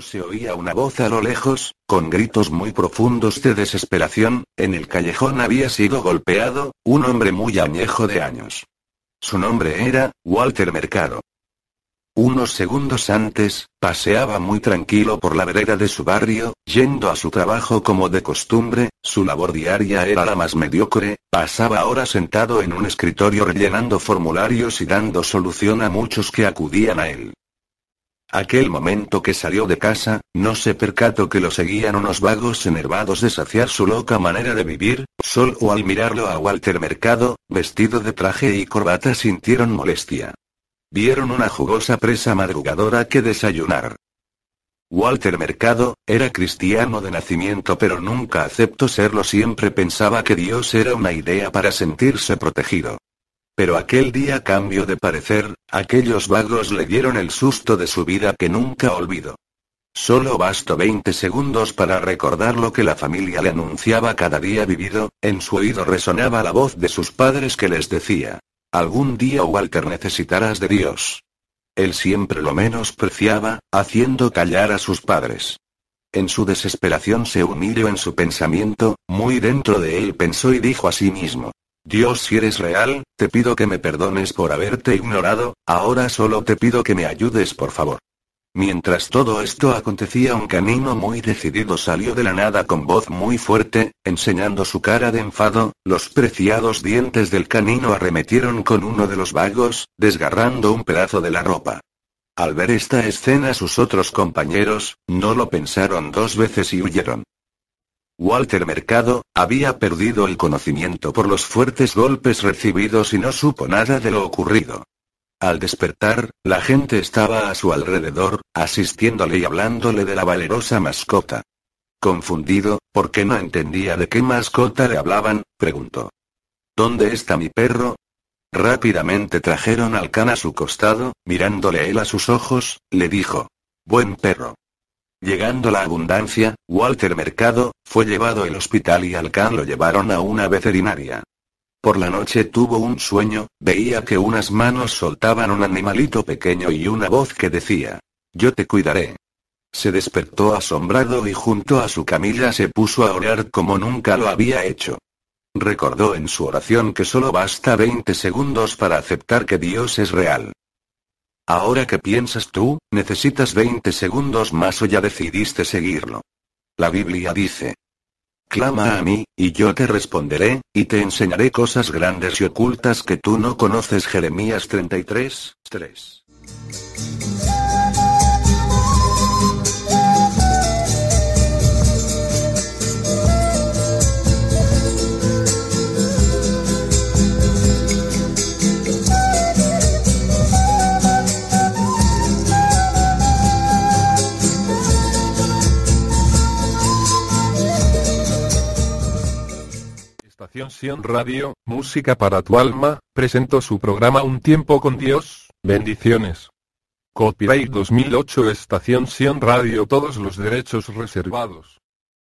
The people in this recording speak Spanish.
Se oía una voz a lo lejos, con gritos muy profundos de desesperación, en el callejón había sido golpeado, un hombre muy añejo de años. Su nombre era, Walter Mercado. Unos segundos antes, paseaba muy tranquilo por la vereda de su barrio, yendo a su trabajo como de costumbre, su labor diaria era la más mediocre, pasaba horas sentado en un escritorio rellenando formularios y dando solución a muchos que acudían a él. Aquel momento que salió de casa, no se percató que lo seguían unos vagos enervados de saciar su loca manera de vivir, solo al mirarlo a Walter Mercado, vestido de traje y corbata sintieron molestia. Vieron una jugosa presa madrugadora que desayunar. Walter Mercado, era cristiano de nacimiento pero nunca aceptó serlo siempre pensaba que Dios era una idea para sentirse protegido. Pero aquel día cambió de parecer, aquellos vagos le dieron el susto de su vida que nunca olvidó. Solo bastó 20 segundos para recordar lo que la familia le anunciaba cada día vivido, en su oído resonaba la voz de sus padres que les decía, algún día Walter necesitarás de Dios. Él siempre lo menospreciaba, haciendo callar a sus padres. En su desesperación se unió en su pensamiento, muy dentro de él pensó y dijo a sí mismo, Dios si eres real, te pido que me perdones por haberte ignorado, ahora solo te pido que me ayudes por favor. Mientras todo esto acontecía un canino muy decidido salió de la nada con voz muy fuerte, enseñando su cara de enfado, los preciados dientes del canino arremetieron con uno de los vagos, desgarrando un pedazo de la ropa. Al ver esta escena sus otros compañeros, no lo pensaron dos veces y huyeron. Walter Mercado, había perdido el conocimiento por los fuertes golpes recibidos y no supo nada de lo ocurrido. Al despertar, la gente estaba a su alrededor, asistiéndole y hablándole de la valerosa mascota. Confundido, porque no entendía de qué mascota le hablaban, preguntó. ¿Dónde está mi perro? Rápidamente trajeron al can a su costado, mirándole él a sus ojos, le dijo. Buen perro. Llegando la abundancia, Walter Mercado, fue llevado al hospital y al can lo llevaron a una veterinaria. Por la noche tuvo un sueño, veía que unas manos soltaban un animalito pequeño y una voz que decía, Yo te cuidaré. Se despertó asombrado y junto a su camilla se puso a orar como nunca lo había hecho. Recordó en su oración que solo basta 20 segundos para aceptar que Dios es real. Ahora que piensas tú, necesitas 20 segundos más o ya decidiste seguirlo. La Biblia dice. Clama a mí, y yo te responderé, y te enseñaré cosas grandes y ocultas que tú no conoces. Jeremías 33, 3. Sion Radio, Música para tu alma, presentó su programa Un tiempo con Dios, bendiciones. Copyright 2008 Estación Sion Radio Todos los derechos reservados.